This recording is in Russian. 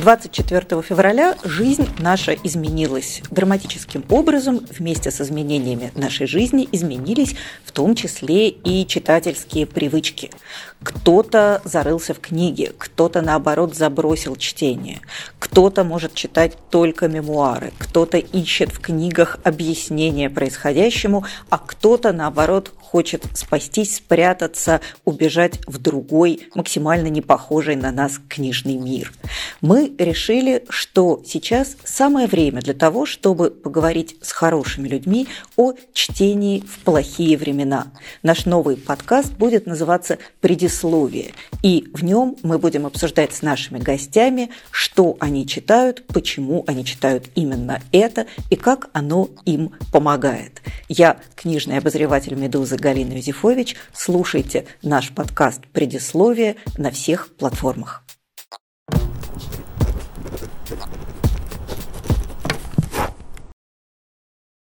24 февраля жизнь наша изменилась. Драматическим образом вместе с изменениями нашей жизни изменились в том числе и читательские привычки. Кто-то зарылся в книге, кто-то, наоборот, забросил чтение, кто-то может читать только мемуары, кто-то ищет в книгах объяснения происходящему, а кто-то, наоборот, хочет спастись, спрятаться, убежать в другой, максимально не похожий на нас книжный мир. Решили, что сейчас самое время для того, чтобы поговорить с хорошими людьми о чтении в плохие времена. Наш новый подкаст будет называться «Предисловие», и в нем мы будем обсуждать с нашими гостями, что они читают, почему они читают именно это и как оно им помогает. Я книжный обозреватель «Медузы» Галина Юзефович. Слушайте наш подкаст «Предисловие» на всех платформах.